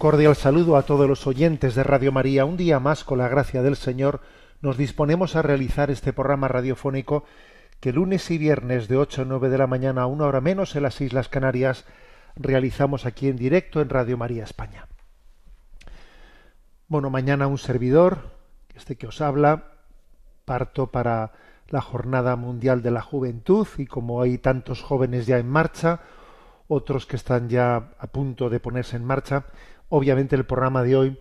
Cordial saludo a todos los oyentes de Radio María. Un día más, con la gracia del Señor, nos disponemos a realizar este programa radiofónico que lunes y viernes de 8 a 9 de la mañana a una hora menos en las Islas Canarias realizamos aquí en directo en Radio María España. Bueno, mañana un servidor, este que os habla, parto para la Jornada Mundial de la Juventud y como hay tantos jóvenes ya en marcha, otros que están ya a punto de ponerse en marcha, obviamente el programa de hoy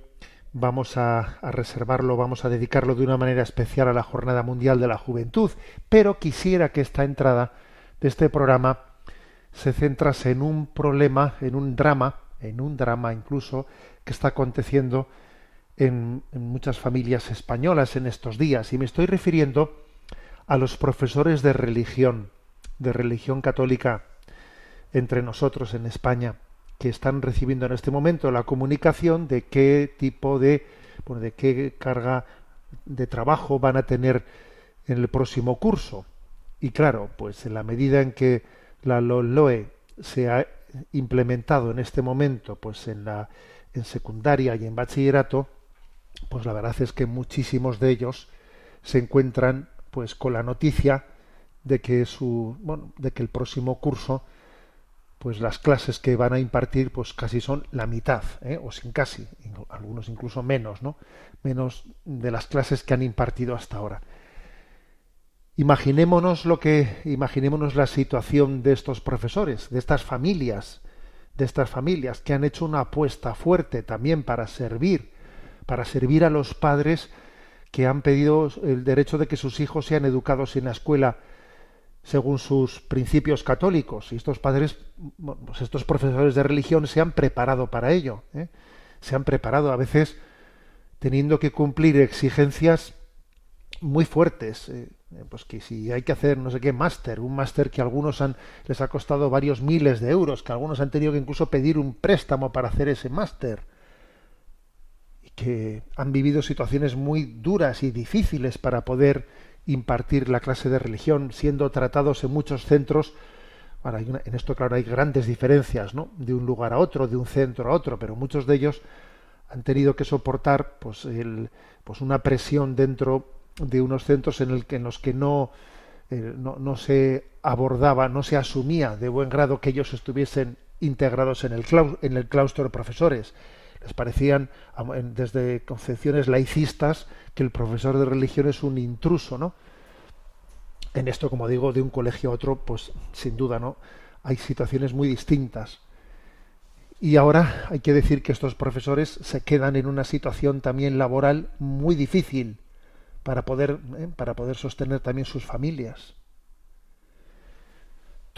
vamos a, reservarlo, vamos a dedicarlo de una manera especial a la Jornada Mundial de la Juventud, pero quisiera que esta entrada de este programa se centrase en un problema, en un drama, en un drama incluso que está aconteciendo en, en muchas familias españolas en estos días, y me estoy refiriendo a los profesores de religión, de religión católica entre nosotros en España que están recibiendo en este momento la comunicación de qué tipo de bueno, de qué carga de trabajo van a tener en el próximo curso. Y claro, pues en la medida en que la LOE se ha implementado en este momento pues en la en secundaria y en bachillerato, pues la verdad es que muchísimos de ellos se encuentran pues con la noticia de que su bueno, de que el próximo curso pues las clases que van a impartir pues casi son la mitad ¿eh? o sin casi algunos incluso menos no menos de las clases que han impartido hasta ahora imaginémonos lo que imaginémonos la situación de estos profesores de estas familias de estas familias que han hecho una apuesta fuerte también para servir para servir a los padres que han pedido el derecho de que sus hijos sean educados en la escuela según sus principios católicos. Y estos padres, pues estos profesores de religión se han preparado para ello. ¿eh? Se han preparado a veces teniendo que cumplir exigencias muy fuertes. Eh, pues que si hay que hacer no sé qué máster, un máster que a algunos han, les ha costado varios miles de euros, que algunos han tenido que incluso pedir un préstamo para hacer ese máster. Y que han vivido situaciones muy duras y difíciles para poder impartir la clase de religión, siendo tratados en muchos centros. Ahora, en esto, claro, hay grandes diferencias, ¿no? De un lugar a otro, de un centro a otro, pero muchos de ellos han tenido que soportar, pues, el, pues una presión dentro de unos centros en, el que, en los que no, eh, no, no, se abordaba, no se asumía de buen grado que ellos estuviesen integrados en el, en el claustro de profesores. Les parecían, desde concepciones laicistas, que el profesor de religión es un intruso, ¿no? En esto, como digo, de un colegio a otro, pues sin duda, ¿no? Hay situaciones muy distintas. Y ahora hay que decir que estos profesores se quedan en una situación también laboral muy difícil para poder, ¿eh? para poder sostener también sus familias.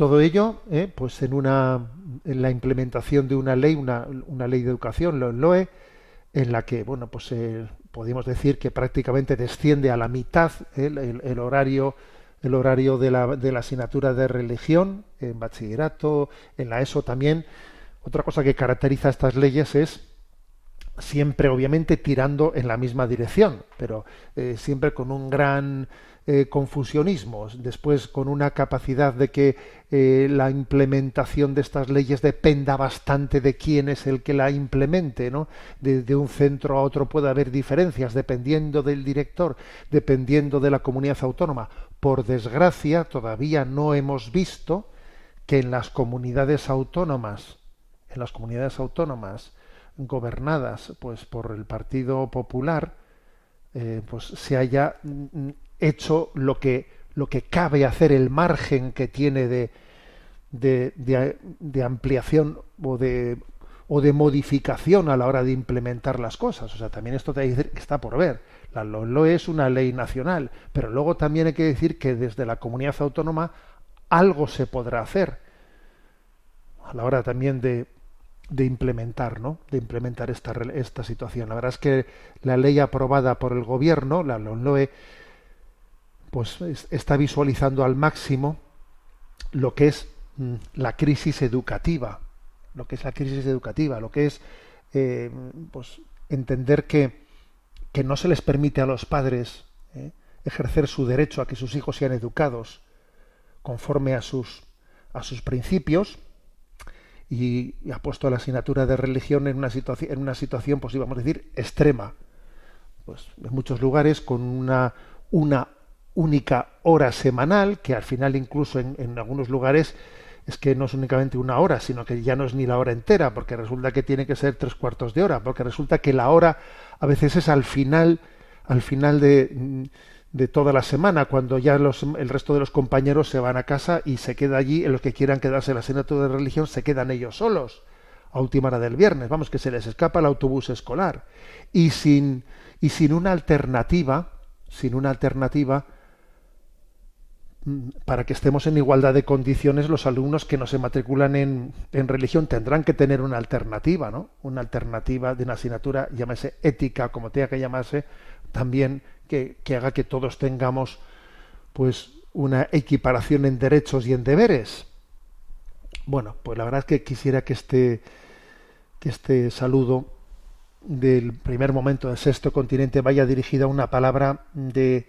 Todo ello, ¿eh? pues en una, en la implementación de una ley, una, ley de educación, la LOE, en la que, bueno, pues eh, podemos decir que prácticamente desciende a la mitad el, el, horario el horario de la, asignatura de religión en bachillerato, en la ESO también. Otra cosa que caracteriza estas leyes es siempre, obviamente, tirando en la misma dirección, pero eh, siempre con un gran eh, confusionismo, después con una capacidad de que eh, la implementación de estas leyes dependa bastante de quién es el que la implemente, ¿no? De, un centro a otro puede haber diferencias dependiendo del director, dependiendo de la comunidad autónoma. Por desgracia, todavía no hemos visto que en las comunidades autónomas, en las comunidades autónomas gobernadas pues por el Partido Popular, eh, pues se haya hecho lo que, lo que cabe hacer, el margen que tiene de, de, de, ampliación o de, o de modificación a la hora de implementar las cosas. O sea, también esto te que está por ver. La LOE es una ley nacional, pero luego también hay que decir que desde la comunidad autónoma algo se podrá hacer a la hora también de, de implementar, ¿no? De implementar esta, esta situación. La verdad es que la ley aprobada por el gobierno, la LOE, pues está visualizando al máximo lo que es mm, la crisis educativa, lo que es la crisis educativa, lo que es eh, pues entender que, que, no se les permite a los padres eh, ejercer su derecho a que sus hijos sean educados conforme a sus a sus principios y, ha puesto la asignatura de religión en una situación en una situación pues íbamos a decir extrema. Pues en muchos lugares con una una única hora semanal, que al final incluso en, algunos lugares es que no es únicamente una hora, sino que ya no es ni la hora entera, porque resulta que tiene que ser tres cuartos de hora, porque resulta que la hora a veces es al final, al final de, de toda la semana, cuando ya los, el resto de los compañeros se van a casa y se queda allí, en los que quieran quedarse en la asignatura de religión, se quedan ellos solos a última hora del viernes, vamos, que se les escapa el autobús escolar. Y sin, y sin una alternativa, sin una alternativa, para que estemos en igualdad de condiciones los alumnos que no se matriculan en, en, religión tendrán que tener una alternativa, ¿no? Una alternativa de una asignatura, llámese ética, como tenga que llamarse, también que, que haga que todos tengamos pues una equiparación en derechos y en deberes. Bueno, pues la verdad es que quisiera que este, que este saludo del primer momento del sexto continente vaya dirigida a una palabra de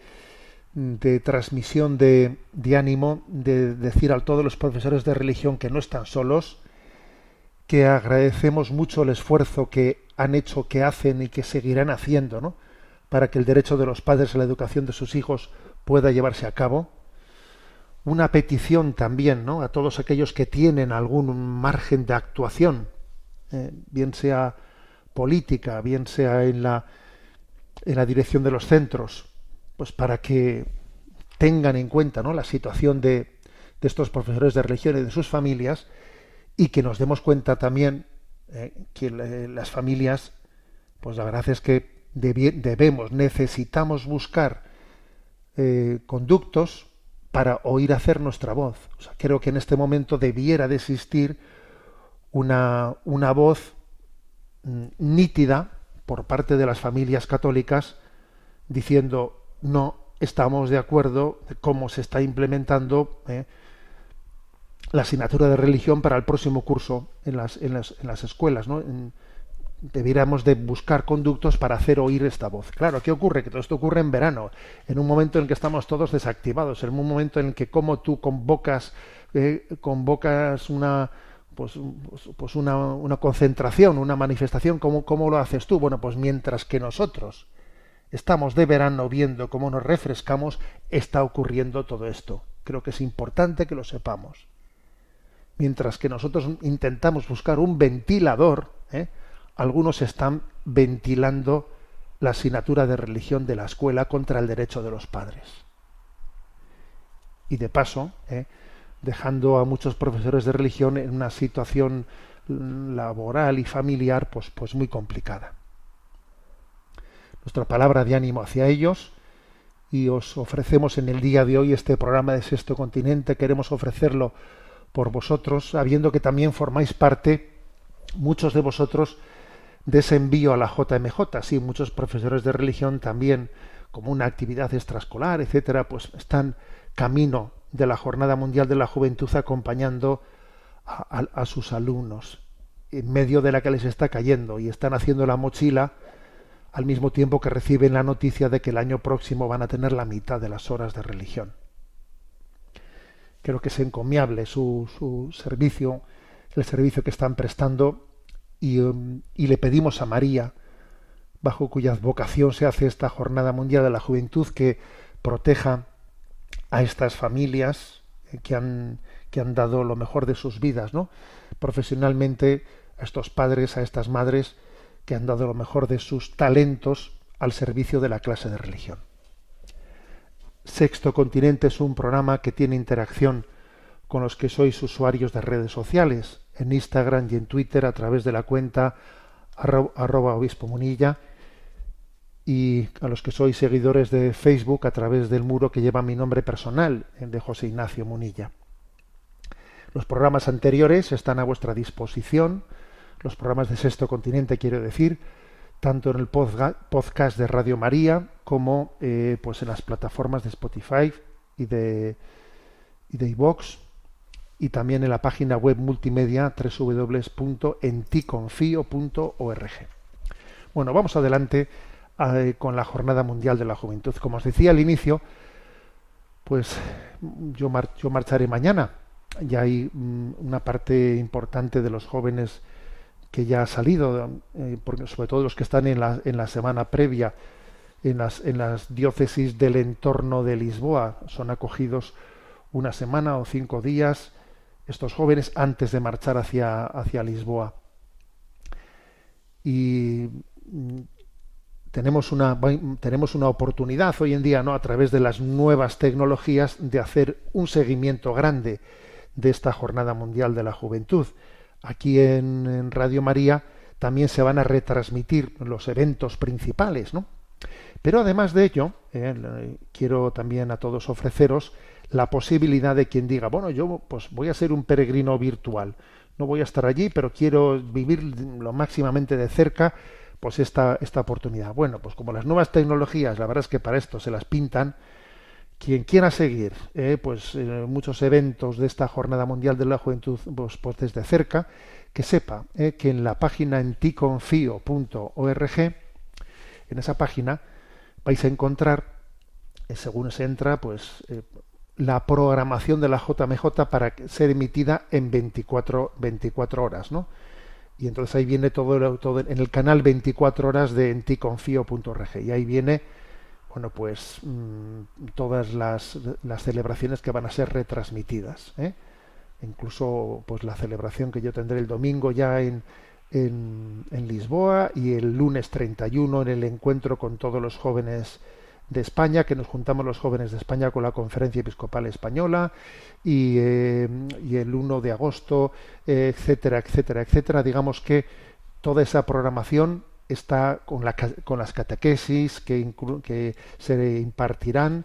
de transmisión de, ánimo, de decir a todos los profesores de religión que no están solos, que agradecemos mucho el esfuerzo que han hecho, que hacen y que seguirán haciendo, ¿no? para que el derecho de los padres a la educación de sus hijos pueda llevarse a cabo. Una petición también, ¿no? a todos aquellos que tienen algún margen de actuación, eh, bien sea política, bien sea en la en la dirección de los centros, pues para que tengan en cuenta ¿no? la situación de, de, estos profesores de religión y de sus familias y que nos demos cuenta también eh, que las familias, pues la verdad es que debemos, necesitamos buscar eh, conductos para oír hacer nuestra voz. Creo que en este momento debiera de existir una, una voz mm, nítida por parte de las familias católicas diciendo no estamos de acuerdo de cómo se está implementando eh, la asignatura de religión para el próximo curso en las, en las, en las escuelas. ¿no? debiéramos de buscar conductos para hacer oír esta voz. Claro, ¿qué ocurre? Que todo esto ocurre en verano, en un momento en que estamos todos desactivados, en un momento en que como tú convocas, eh, convocas una pues, pues, pues una, una, concentración, una manifestación, ¿cómo, ¿cómo lo haces tú? Bueno, pues mientras que nosotros estamos de verano viendo cómo nos refrescamos, está ocurriendo todo esto. Creo que es importante que lo sepamos. Mientras que nosotros intentamos buscar un ventilador, ¿eh? algunos están ventilando la asignatura de religión de la escuela contra el derecho de los padres. Y de paso, ¿eh? dejando a muchos profesores de religión en una situación laboral y familiar pues, pues muy complicada nuestra palabra de ánimo hacia ellos y os ofrecemos en el día de hoy este programa de Sexto Continente. Queremos ofrecerlo por vosotros, sabiendo que también formáis parte, muchos de vosotros, de ese envío a la JMJ. Sí, muchos profesores de religión también, como una actividad extraescolar, etcétera, pues están camino de la Jornada Mundial de la Juventud acompañando a, a sus alumnos en medio de la que les está cayendo y están haciendo la mochila al mismo tiempo que reciben la noticia de que el año próximo van a tener la mitad de las horas de religión. Creo que es encomiable su, su servicio, el servicio que están prestando, y, um, y le pedimos a María, bajo cuya vocación se hace esta Jornada Mundial de la Juventud, que proteja a estas familias eh, que han, que han dado lo mejor de sus vidas, ¿no? Profesionalmente, a estos padres, a estas madres, que han dado lo mejor de sus talentos al servicio de la clase de religión. Sexto Continente es un programa que tiene interacción con los que sois usuarios de redes sociales, en Instagram y en Twitter a través de la cuenta arroba obispo munilla y a los que sois seguidores de Facebook a través del muro que lleva mi nombre personal, el de José Ignacio Munilla. Los programas anteriores están a vuestra disposición, los programas de Sexto Continente quiero decir, tanto en el podcast de Radio María como eh, pues en las plataformas de Spotify y de y de iVox y también en la página web multimedia www.enticonfio.org. Bueno, vamos adelante eh, con la Jornada Mundial de la Juventud. Como os decía al inicio, pues yo, yo marcharé mañana. Ya hay mm, una parte importante de los jóvenes que ya ha salido, eh, porque sobre todo los que están en la, en la semana previa en las, en las diócesis del entorno de Lisboa, son acogidos una semana o cinco días estos jóvenes antes de marchar hacia, hacia Lisboa. Y mm, tenemos una, tenemos una oportunidad hoy en día, ¿no? a través de las nuevas tecnologías, de hacer un seguimiento grande de esta Jornada Mundial de la Juventud. Aquí en, Radio María también se van a retransmitir los eventos principales, ¿no? Pero además de ello, eh, quiero también a todos ofreceros la posibilidad de quien diga, bueno, yo pues voy a ser un peregrino virtual, no voy a estar allí, pero quiero vivir lo máximamente de cerca pues esta, esta oportunidad. Bueno, pues como las nuevas tecnologías, la verdad es que para esto se las pintan, quien quiera seguir eh, pues eh, muchos eventos de esta jornada mundial de la juventud pues, pues desde cerca que sepa eh, que en la página enticonfio.org en esa página vais a encontrar según se entra pues la programación de la JMJ para ser emitida en 24, 24 horas, ¿no? Y entonces ahí viene todo, en el canal 24 horas de enticonfio.org y ahí viene bueno pues mm, todas las, las, celebraciones que van a ser retransmitidas ¿eh? incluso pues la celebración que yo tendré el domingo ya en, en, en Lisboa y el lunes 31 en el encuentro con todos los jóvenes de España, que nos juntamos los jóvenes de España con la Conferencia Episcopal Española, y, eh, el 1 de agosto, etcétera, etcétera, etcétera. Digamos que toda esa programación está con, con las catequesis que, que se impartirán,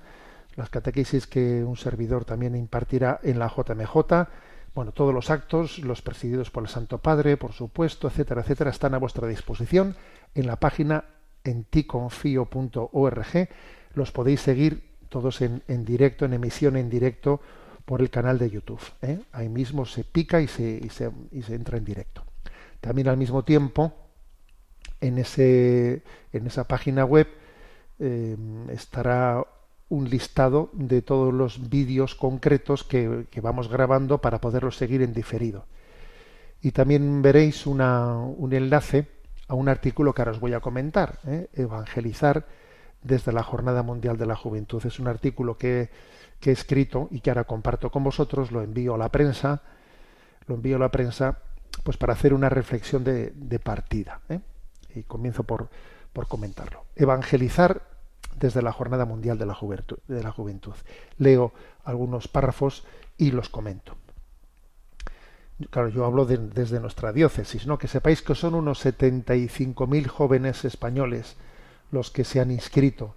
las catequesis que un servidor también impartirá en la JMJ. Bueno, todos los actos, los presididos por el Santo Padre, por supuesto, etcétera, etcétera, están a vuestra disposición en la página en ticonfio.org los podéis seguir todos en, directo, en emisión en directo por el canal de YouTube. ¿eh? Ahí mismo se pica y se, y se, y se, entra en directo. También al mismo tiempo, en, ese, en esa página web eh, estará un listado de todos los vídeos concretos que, que, vamos grabando para poderlos seguir en diferido. Y también veréis un enlace a un artículo que ahora os voy a comentar, ¿eh? Evangelizar desde la Jornada Mundial de la Juventud. Es un artículo que, he escrito y que ahora comparto con vosotros, lo envío a la prensa, lo envío a la prensa pues para hacer una reflexión de, partida. ¿eh? Y comienzo por, por comentarlo. Evangelizar desde la Jornada Mundial de la, Juventud, de la Juventud. Leo algunos párrafos y los comento. Claro, yo hablo desde nuestra diócesis, ¿no? Que sepáis que son unos 75.000 jóvenes españoles los que se han inscrito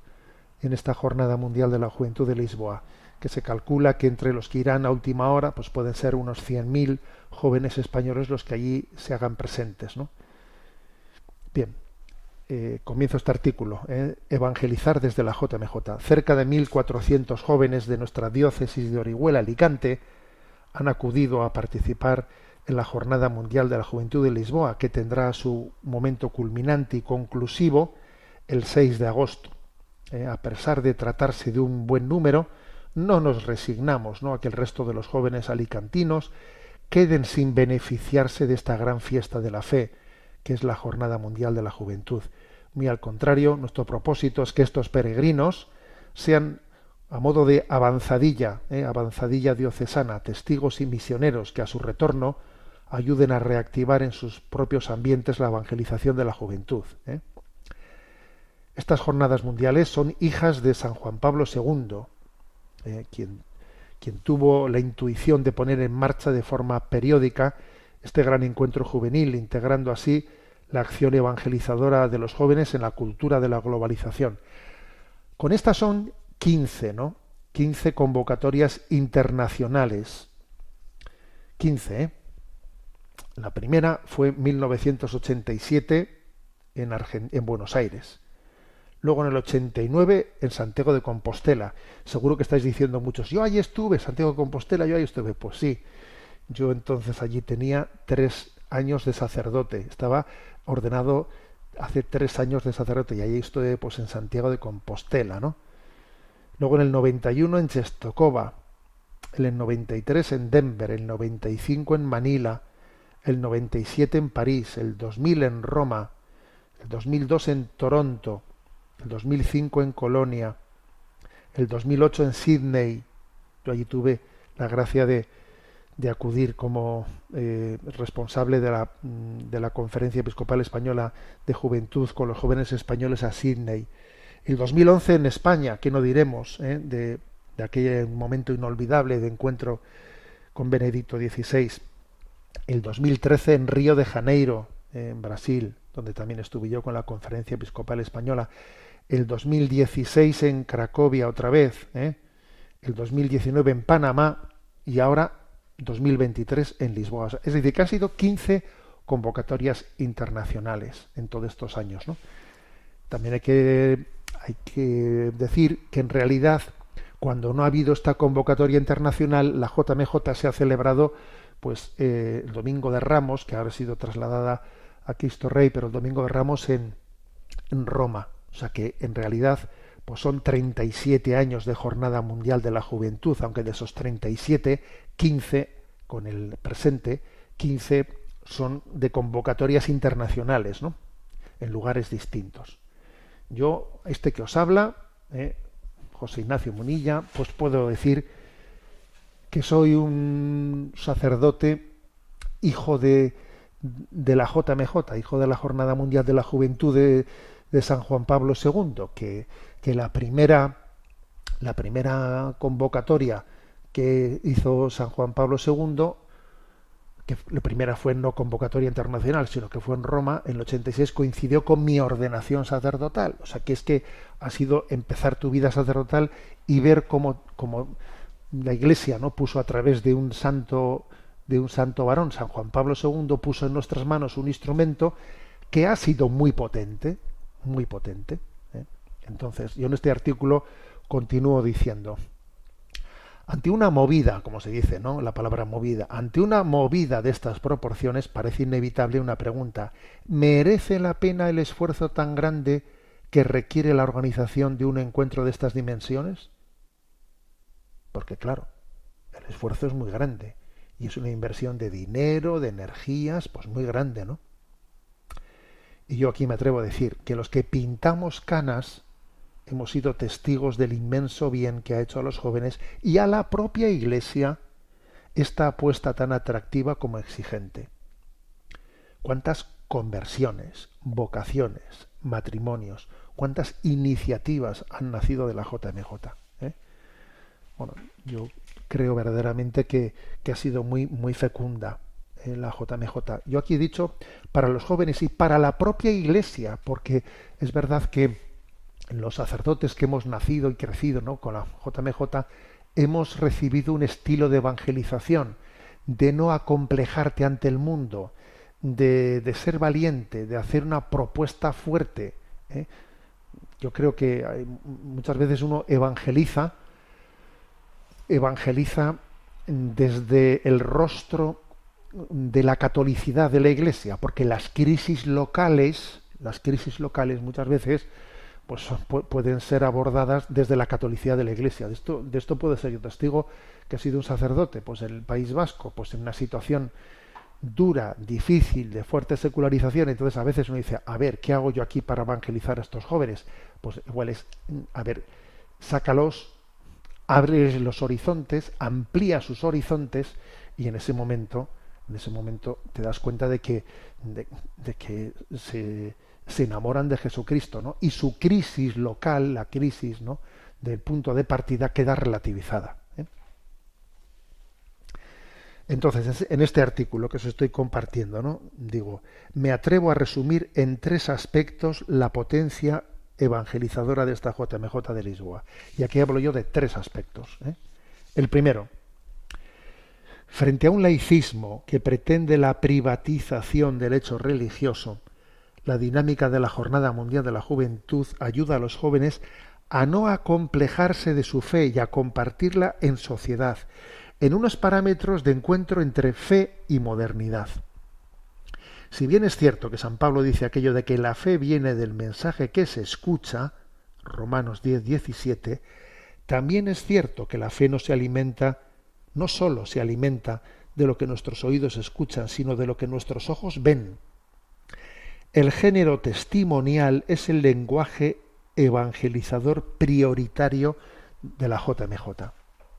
en esta Jornada Mundial de la Juventud de Lisboa, que se calcula que entre los que irán a última hora, pues pueden ser unos 100.000 jóvenes españoles los que allí se hagan presentes, ¿no? Bien, eh, comienzo este artículo, ¿eh? Evangelizar desde la JMJ. Cerca de 1.400 jóvenes de nuestra diócesis de Orihuela, Alicante, han acudido a participar en la Jornada Mundial de la Juventud de Lisboa, que tendrá su momento culminante y conclusivo el 6 de agosto. Eh, a pesar de tratarse de un buen número, no nos resignamos a que el resto de los jóvenes alicantinos queden sin beneficiarse de esta gran fiesta de la fe, que es la Jornada Mundial de la Juventud. Muy al contrario, nuestro propósito es que estos peregrinos sean a modo de avanzadilla, ¿eh? avanzadilla diocesana, testigos y misioneros que a su retorno ayuden a reactivar en sus propios ambientes la evangelización de la juventud. ¿eh? Estas jornadas mundiales son hijas de San Juan Pablo II, eh, quien, quien tuvo la intuición de poner en marcha de forma periódica este gran encuentro juvenil, integrando así la acción evangelizadora de los jóvenes en la cultura de la globalización. Con estas son 15, ¿no? 15 convocatorias internacionales. 15, ¿eh? La primera fue en 1987 en, en Buenos Aires. Luego en el 89 en Santiago de Compostela. Seguro que estáis diciendo muchos, yo allí estuve, Santiago de Compostela, yo ahí estuve. Pues sí, yo entonces allí tenía tres años de sacerdote. Estaba ordenado hace tres años de sacerdote y allí estuve pues en Santiago de Compostela, ¿no? Luego en el 91 en Chestokova, en el 93 en Denver, el 95 en Manila, el 97 en París, el 2000 en Roma, el 2002 en Toronto, el 2005 en Colonia, el 2008 en Sydney. Yo allí tuve la gracia de, de acudir como eh, responsable de la, mm, de la Conferencia Episcopal Española de Juventud con los jóvenes españoles a Sydney. El 2011 en España, que no diremos, eh, de, de aquel momento inolvidable de encuentro con Benedicto XVI. El 2013 en Río de Janeiro, en Brasil, donde también estuve yo con la Conferencia Episcopal Española. El 2016 en Cracovia otra vez. Eh. El 2019 en Panamá y ahora 2023 en Lisboa. Es decir, que han sido 15 convocatorias internacionales en todos estos años. También hay que, hay que decir que en realidad, cuando no ha habido esta convocatoria internacional, la JMJ se ha celebrado pues eh, el Domingo de Ramos, que ahora ha sido trasladada a Cristo Rey, pero el Domingo de Ramos en, en Roma. O sea que en realidad pues son 37 años de Jornada Mundial de la Juventud, aunque de esos 37, 15 con el presente, 15 son de convocatorias internacionales, ¿no? En lugares distintos. Yo, este que os habla, eh, José Ignacio Munilla, pues puedo decir que soy un sacerdote hijo de, de la JMJ, hijo de la Jornada Mundial de la Juventud de, de San Juan Pablo II, que, que la primera la primera convocatoria que hizo San Juan Pablo II, que la primera fue no convocatoria internacional, sino que fue en Roma, en el 86 coincidió con mi ordenación sacerdotal. O sea, que es que ha sido empezar tu vida sacerdotal y ver cómo, cómo la Iglesia no puso a través de un santo de un santo varón, San Juan Pablo II, puso en nuestras manos un instrumento que ha sido muy potente, muy potente. ¿eh? Entonces, yo en este artículo continúo diciendo, ante una movida, como se dice, ¿no? La palabra movida, ante una movida de estas proporciones parece inevitable una pregunta. ¿Merece la pena el esfuerzo tan grande que requiere la organización de un encuentro de estas dimensiones? Porque claro, el esfuerzo es muy grande y es una inversión de dinero, de energías, pues muy grande, ¿no? Y yo aquí me atrevo a decir que los que pintamos canas hemos sido testigos del inmenso bien que ha hecho a los jóvenes y a la propia Iglesia esta apuesta tan atractiva como exigente. ¿Cuántas conversiones, vocaciones, matrimonios, cuántas iniciativas han nacido de la JMJ? ¿eh? Bueno, yo creo verdaderamente que, que ha sido muy, muy fecunda eh, la JMJ. Yo aquí he dicho para los jóvenes y para la propia Iglesia, porque es verdad que los sacerdotes que hemos nacido y crecido ¿no? con la JMJ hemos recibido un estilo de evangelización, de no acomplejarte ante el mundo, de, de ser valiente, de hacer una propuesta fuerte. ¿eh? Yo creo que muchas veces uno evangeliza, evangeliza desde el rostro de la catolicidad de la Iglesia, porque las crisis locales, las crisis locales muchas veces pues pueden ser abordadas desde la catolicidad de la Iglesia. De esto, de esto puede ser testigo que ha sido un sacerdote, pues en el País Vasco, pues en una situación dura, difícil, de fuerte secularización, entonces a veces uno dice, a ver, ¿qué hago yo aquí para evangelizar a estos jóvenes? Pues igual es, a ver, sácalos, abre los horizontes, amplía sus horizontes y en ese momento, en ese momento te das cuenta de que, de que se se enamoran de Jesucristo, ¿no? Y su crisis local, la crisis, ¿no? Del punto de partida queda relativizada. ¿eh? Entonces, en este artículo que os estoy compartiendo, ¿no? digo, me atrevo a resumir en tres aspectos la potencia evangelizadora de esta JMJ de Lisboa. Y aquí hablo yo de tres aspectos. ¿eh? El primero, frente a un laicismo que pretende la privatización del hecho religioso, la dinámica de la Jornada Mundial de la Juventud ayuda a los jóvenes a no acomplejarse de su fe y a compartirla en sociedad, en unos parámetros de encuentro entre fe y modernidad. Si bien es cierto que San Pablo dice aquello de que la fe viene del mensaje que se escucha, Romanos 10, 17, también es cierto que la fe no se alimenta, no sólo se alimenta de lo que nuestros oídos escuchan, sino de lo que nuestros ojos ven. El género testimonial es el lenguaje evangelizador prioritario de la JMJ.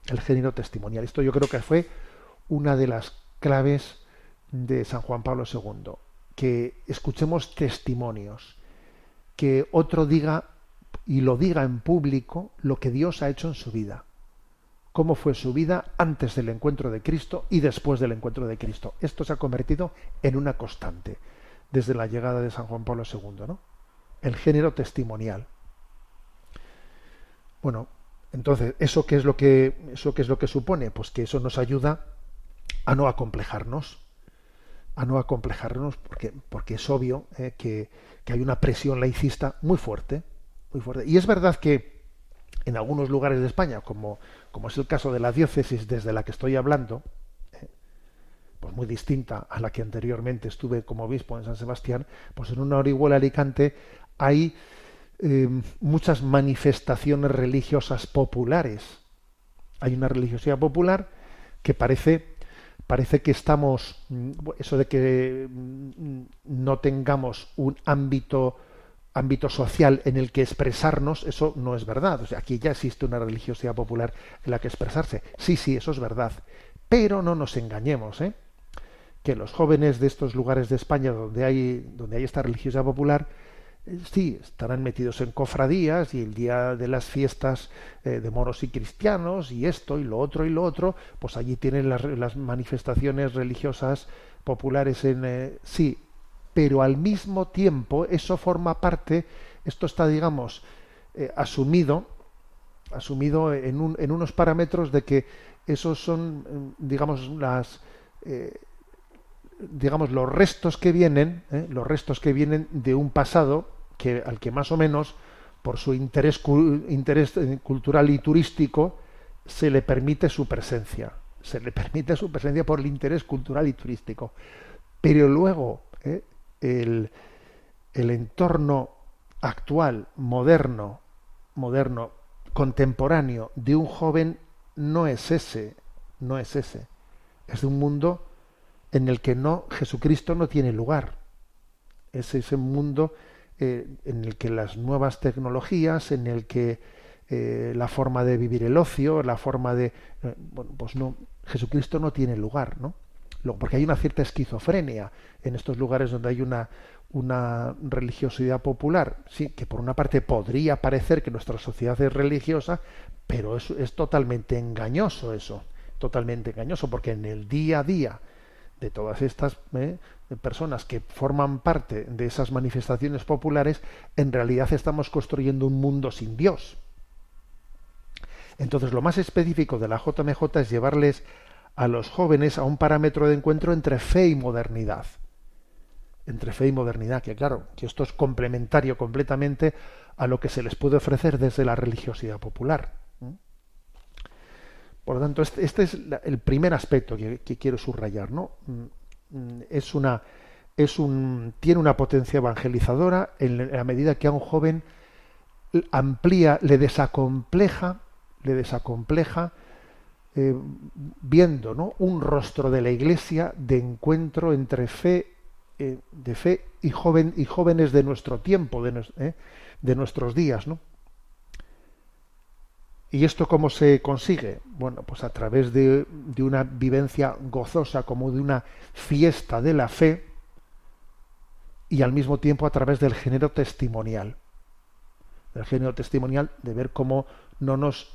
El género testimonial. Esto yo creo que fue una de las claves de San Juan Pablo II. Que escuchemos testimonios. Que otro diga y lo diga en público lo que Dios ha hecho en su vida. Cómo fue su vida antes del encuentro de Cristo y después del encuentro de Cristo. Esto se ha convertido en una constante desde la llegada de San Juan Pablo II, ¿no? El género testimonial. Bueno, entonces, ¿eso qué es lo que, eso qué es lo que supone? Pues que eso nos ayuda a no acomplejarnos, a no acomplejarnos, porque, porque es obvio eh, que, que, hay una presión laicista muy fuerte, muy fuerte. Y es verdad que en algunos lugares de España, como, como es el caso de la diócesis desde la que estoy hablando, muy distinta a la que anteriormente estuve como obispo en San Sebastián, pues en una Orihuela Alicante hay eh, muchas manifestaciones religiosas populares. Hay una religiosidad popular que parece parece que estamos mm, eso de que mm, no tengamos un ámbito ámbito social en el que expresarnos, eso no es verdad. Aquí ya existe una religiosidad popular en la que expresarse. Sí, sí, eso es verdad. Pero no nos engañemos, ¿eh? Que los jóvenes de estos lugares de España donde hay, donde hay esta religiosidad popular, eh, sí, estarán metidos en cofradías y el día de las fiestas eh, de moros y cristianos y esto y lo otro y lo otro, pues allí tienen las, las manifestaciones religiosas populares en... Eh, sí, pero al mismo tiempo eso forma parte, esto está, digamos, asumido, asumido en, un, en unos parámetros de que esos son, digamos, las digamos, los restos que vienen, ¿eh? los restos que vienen de un pasado que, al que más o menos, por su interés, interés eh, cultural y turístico, se le permite su presencia. Se le permite su presencia por el interés cultural y turístico. Pero luego, ¿eh? el, el entorno actual, moderno, moderno, contemporáneo de un joven no es ese, no es ese. Es de un mundo en el que no Jesucristo no tiene lugar. Es ese mundo eh, en el que las nuevas tecnologías, en el que eh, la forma de vivir el ocio, la forma de eh, bueno, pues no Jesucristo no tiene lugar, ¿no? Porque hay una cierta esquizofrenia en estos lugares donde hay una una religiosidad popular, sí, que por una parte podría parecer que nuestra sociedad es religiosa, pero es, es totalmente engañoso eso, totalmente engañoso, porque en el día a día de todas estas ¿eh? personas que forman parte de esas manifestaciones populares, en realidad estamos construyendo un mundo sin Dios. Entonces, lo más específico de la JMJ es llevarles a los jóvenes a un parámetro de encuentro entre fe y modernidad. Entre fe y modernidad, que claro, que esto es complementario completamente a lo que se les puede ofrecer desde la religiosidad popular. Por lo tanto, este, este es el primer aspecto que, quiero subrayar, ¿no? Mm, mm, es una, es un, tiene una potencia evangelizadora en la medida que a un joven amplía, le desacompleja, le desacompleja, eh, viendo ¿no? un rostro de la Iglesia de encuentro entre fe, eh, de fe y joven y jóvenes de nuestro tiempo, de, eh, de nuestros días, ¿no? ¿Y esto cómo se consigue? Bueno, pues a través de, una vivencia gozosa, como de una fiesta de la fe, y al mismo tiempo a través del género testimonial. Del género testimonial de ver cómo no nos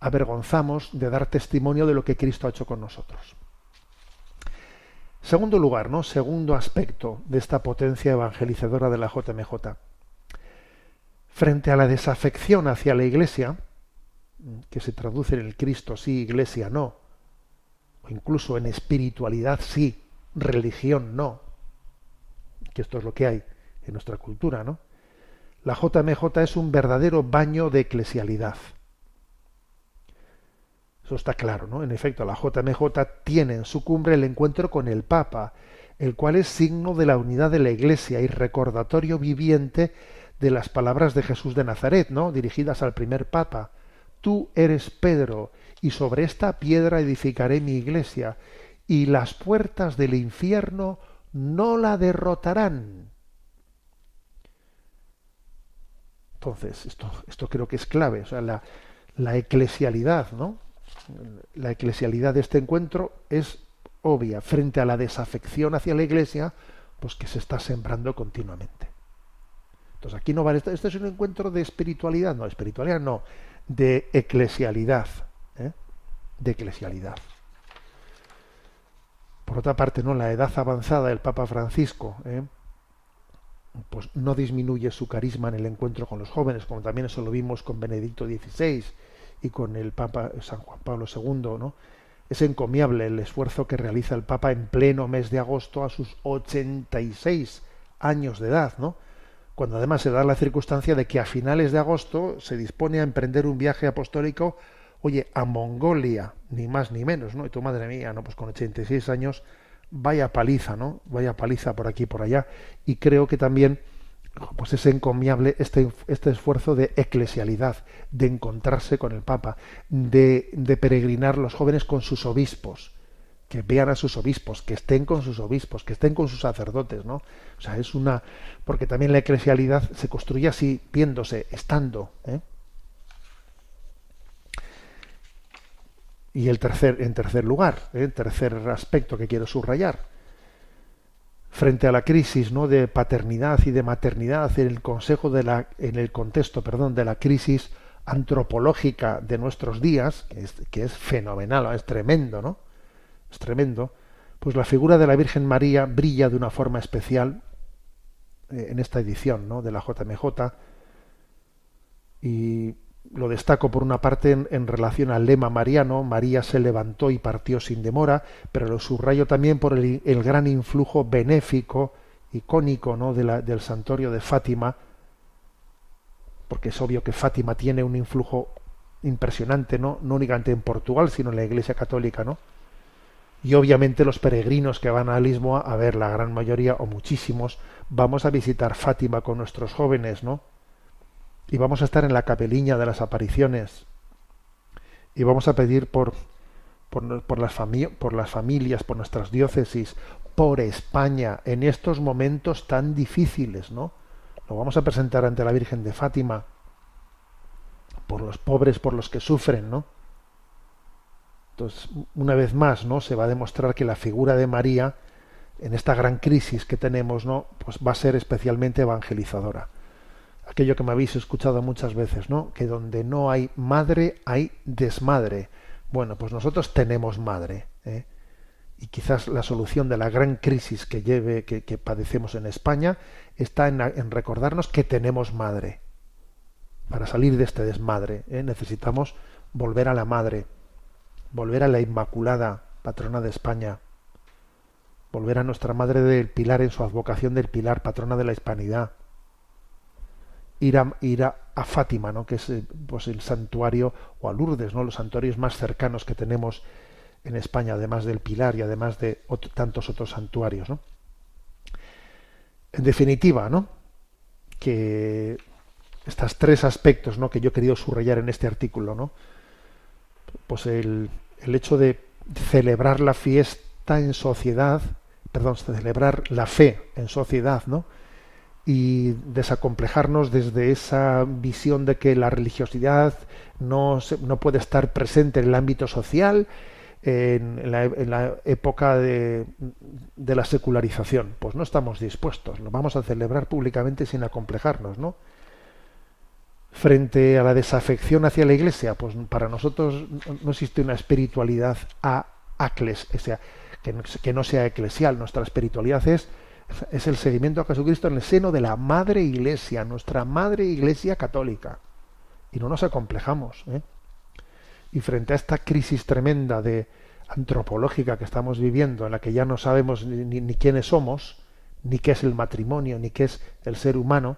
avergonzamos de dar testimonio de lo que Cristo ha hecho con nosotros. Segundo lugar, ¿no? Segundo aspecto de esta potencia evangelizadora de la JMJ. Frente a la desafección hacia la Iglesia, que se traduce en el Cristo sí, Iglesia no, o incluso en espiritualidad sí, religión no, que esto es lo que hay en nuestra cultura, ¿no? La JMJ es un verdadero baño de eclesialidad. Eso está claro, ¿no? En efecto, la JMJ tiene en su cumbre el encuentro con el Papa, el cual es signo de la unidad de la Iglesia y recordatorio viviente de las palabras de Jesús de Nazaret, ¿no? Dirigidas al primer Papa. Tú eres Pedro, y sobre esta piedra edificaré mi iglesia, y las puertas del infierno no la derrotarán. Entonces, esto, esto creo que es clave, o sea, la, la eclesialidad, ¿no? la eclesialidad de este encuentro es obvia frente a la desafección hacia la iglesia, pues que se está sembrando continuamente. Entonces aquí no vale, este es un encuentro de espiritualidad, no, espiritualidad no, de eclesialidad, ¿eh? de eclesialidad. Por otra parte, no, la edad avanzada del Papa Francisco, ¿eh? pues no disminuye su carisma en el encuentro con los jóvenes, como también eso lo vimos con Benedicto XVI y con el Papa San Juan Pablo II, ¿no? Es encomiable el esfuerzo que realiza el Papa en pleno mes de agosto a sus 86 años de edad, ¿no? Cuando además se da la circunstancia de que a finales de agosto se dispone a emprender un viaje apostólico, oye, a Mongolia, ni más ni menos, ¿no? Y tu madre mía, ¿no? Pues con 86 años, vaya paliza, ¿no? Vaya paliza por aquí y por allá. Y creo que también pues es encomiable este, este, esfuerzo de eclesialidad, de encontrarse con el Papa, de, de, peregrinar los jóvenes con sus obispos, que vean a sus obispos, que estén con sus obispos, que estén con sus sacerdotes, ¿no? O sea, es una. porque también la eclesialidad se construye así, viéndose, estando. ¿eh? Y el tercer, en tercer lugar, el ¿eh? tercer aspecto que quiero subrayar frente a la crisis ¿no? de paternidad y de maternidad en el consejo de la, en el contexto perdón, de la crisis antropológica de nuestros días, que es, que es fenomenal, es tremendo, ¿no? Es tremendo. Pues la figura de la Virgen María brilla de una forma especial eh, en esta edición ¿no? de la JMJ y lo destaco por una parte en, relación al lema mariano, María se levantó y partió sin demora, pero lo subrayo también por el, gran influjo benéfico, icónico ¿no? del santuario de Fátima, porque es obvio que Fátima tiene un influjo impresionante, ¿no? no únicamente en Portugal, sino en la Iglesia Católica, ¿no? Y obviamente los peregrinos que van a Lisboa, a ver, la gran mayoría o muchísimos, vamos a visitar Fátima con nuestros jóvenes, ¿no? y vamos a estar en la capeliña de las apariciones y vamos a pedir por, por, por, las por las familias, por nuestras diócesis, por España, en estos momentos tan difíciles, ¿no? Lo vamos a presentar ante la Virgen de Fátima, por los pobres, por los que sufren, ¿no? Entonces, una vez más, ¿no? Se va a demostrar que la figura de María, en esta gran crisis que tenemos, ¿no? Pues va a ser especialmente evangelizadora aquello que me habéis escuchado muchas veces, ¿no? Que donde no hay madre hay desmadre. Bueno, pues nosotros tenemos madre. ¿eh? Y quizás la solución de la gran crisis que lleve, que, padecemos en España, está en, recordarnos que tenemos madre. Para salir de este desmadre, ¿eh? necesitamos volver a la madre, volver a la Inmaculada, patrona de España, volver a nuestra madre del Pilar en su advocación del Pilar, patrona de la Hispanidad ir a, a, Fátima, ¿no? que es eh, pues, el santuario, o a Lourdes, ¿no? los santuarios más cercanos que tenemos en España, además del Pilar y además de tantos otros santuarios. ¿no? En definitiva, ¿no? que estos tres aspectos ¿no? que yo he querido subrayar en este artículo, ¿no? Pues el, el hecho de celebrar la fiesta en sociedad, perdón, celebrar la fe en sociedad, ¿no? y desacomplejarnos desde esa visión de que la religiosidad no, no puede estar presente en el ámbito social en la, época de, de, la secularización. Pues no estamos dispuestos, lo vamos a celebrar públicamente sin acomplejarnos, ¿no? Frente a la desafección hacia la Iglesia, pues para nosotros no existe una espiritualidad a acles, que no, sea eclesial. Nuestra espiritualidad es, es el seguimiento a Jesucristo en el seno de la Madre Iglesia, nuestra Madre Iglesia católica. Y no nos acomplejamos. ¿eh? Y frente a esta crisis tremenda de antropológica que estamos viviendo, en la que ya no sabemos ni, ni quiénes somos, ni qué es el matrimonio, ni qué es el ser humano,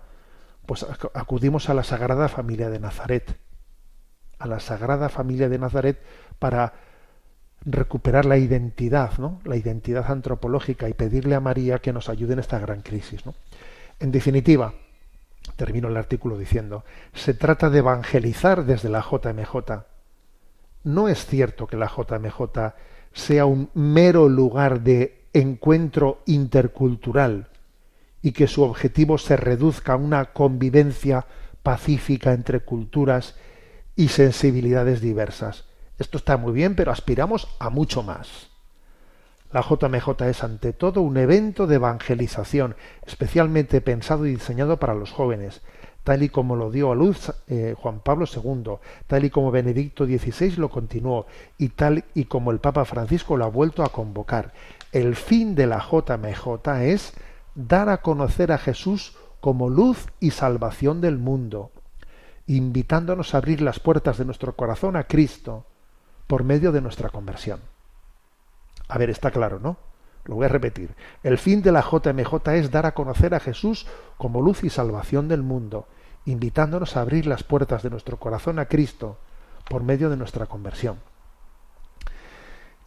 pues acudimos a la Sagrada Familia de Nazaret, a la Sagrada Familia de Nazaret para recuperar la identidad, ¿no? la identidad antropológica y pedirle a María que nos ayude en esta gran crisis. ¿no? En definitiva, termino el artículo diciendo, se trata de evangelizar desde la JMJ. No es cierto que la JMJ sea un mero lugar de encuentro intercultural y que su objetivo se reduzca a una convivencia pacífica entre culturas y sensibilidades diversas. Esto está muy bien, pero aspiramos a mucho más. La JMJ es ante todo un evento de evangelización, especialmente pensado y diseñado para los jóvenes, tal y como lo dio a luz eh, Juan Pablo II, tal y como Benedicto XVI lo continuó y tal y como el Papa Francisco lo ha vuelto a convocar. El fin de la JMJ es dar a conocer a Jesús como luz y salvación del mundo, invitándonos a abrir las puertas de nuestro corazón a Cristo, por medio de nuestra conversión. A ver, está claro, ¿no? Lo voy a repetir. El fin de la JMJ es dar a conocer a Jesús como luz y salvación del mundo, invitándonos a abrir las puertas de nuestro corazón a Cristo por medio de nuestra conversión.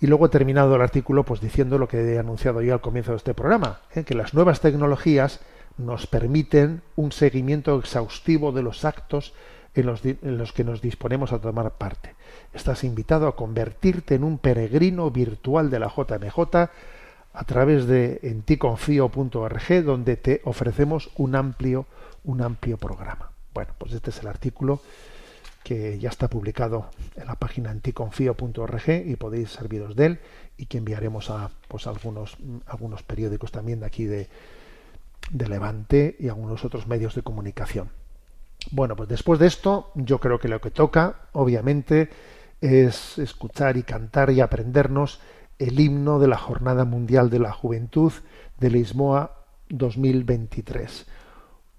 Y luego he terminado el artículo pues diciendo lo que he anunciado yo al comienzo de este programa, ¿eh? que las nuevas tecnologías nos permiten un seguimiento exhaustivo de los actos en los, que nos disponemos a tomar parte. Estás invitado a convertirte en un peregrino virtual de la JMJ a través de enticonfío.org donde te ofrecemos un amplio, un amplio programa. Bueno, pues este es el artículo que ya está publicado en la página anticonfío.org y podéis serviros de él y que enviaremos a pues algunos algunos periódicos también de aquí de, de Levante y algunos otros medios de comunicación. Bueno, pues después de esto, yo creo que lo que toca, obviamente, es escuchar y cantar y aprendernos el himno de la Jornada Mundial de la Juventud de Lisboa 2023.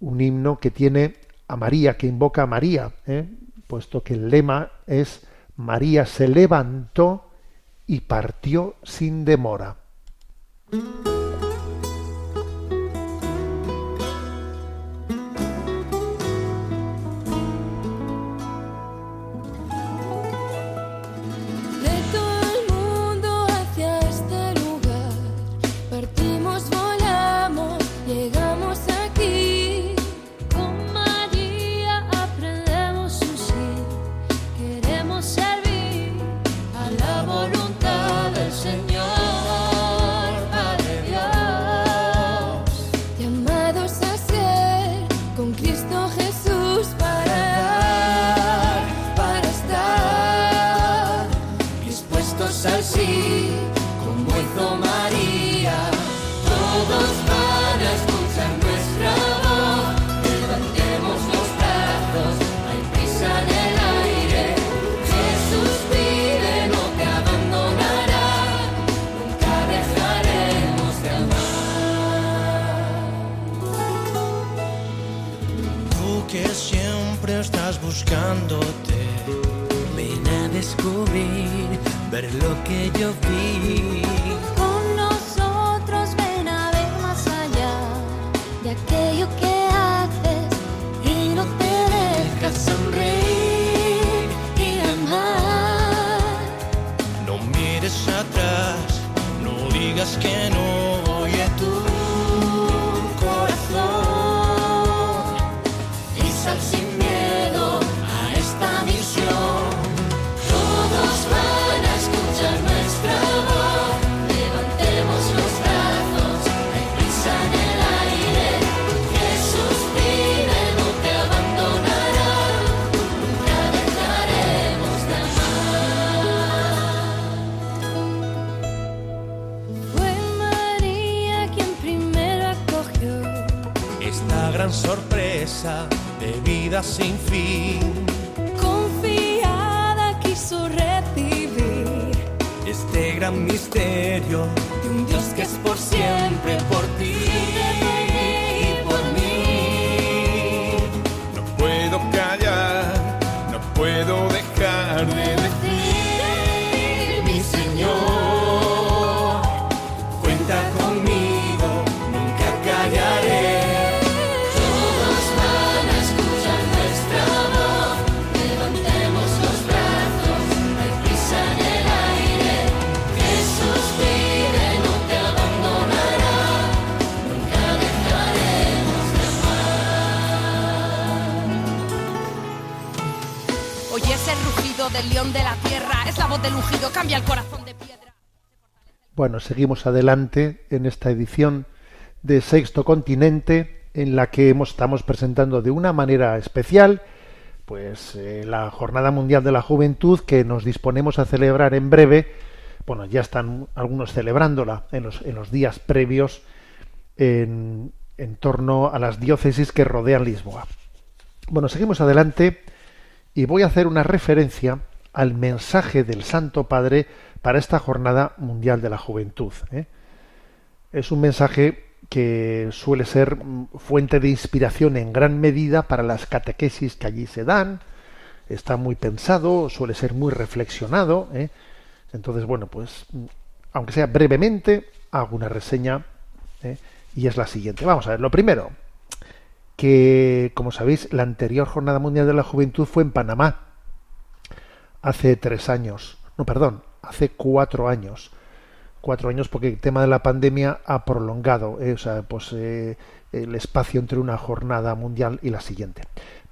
Un himno que tiene a María, que invoca a María, ¿eh? Puesto que el lema es María se levantó y partió sin demora. Misterio Bueno, seguimos adelante en esta edición de Sexto Continente en la que estamos presentando de una manera especial pues eh, la Jornada Mundial de la Juventud que nos disponemos a celebrar en breve. Bueno, ya están algunos celebrándola en los, días previos en, en torno a las diócesis que rodean Lisboa. Bueno, seguimos adelante y voy a hacer una referencia al mensaje del Santo Padre para esta Jornada Mundial de la Juventud. ¿eh? Es un mensaje que suele ser mm, fuente de inspiración en gran medida para las catequesis que allí se dan. Está muy pensado, suele ser muy reflexionado. ¿eh? Entonces, bueno, pues, mm, aunque sea brevemente, hago una reseña ¿eh? y es la siguiente. Vamos a ver, lo primero, que, como sabéis, la anterior Jornada Mundial de la Juventud fue en Panamá, hace tres años, no, perdón, hace cuatro años. Cuatro años porque el tema de la pandemia ha prolongado eh, o sea, pues, eh, el espacio entre una jornada mundial y la siguiente.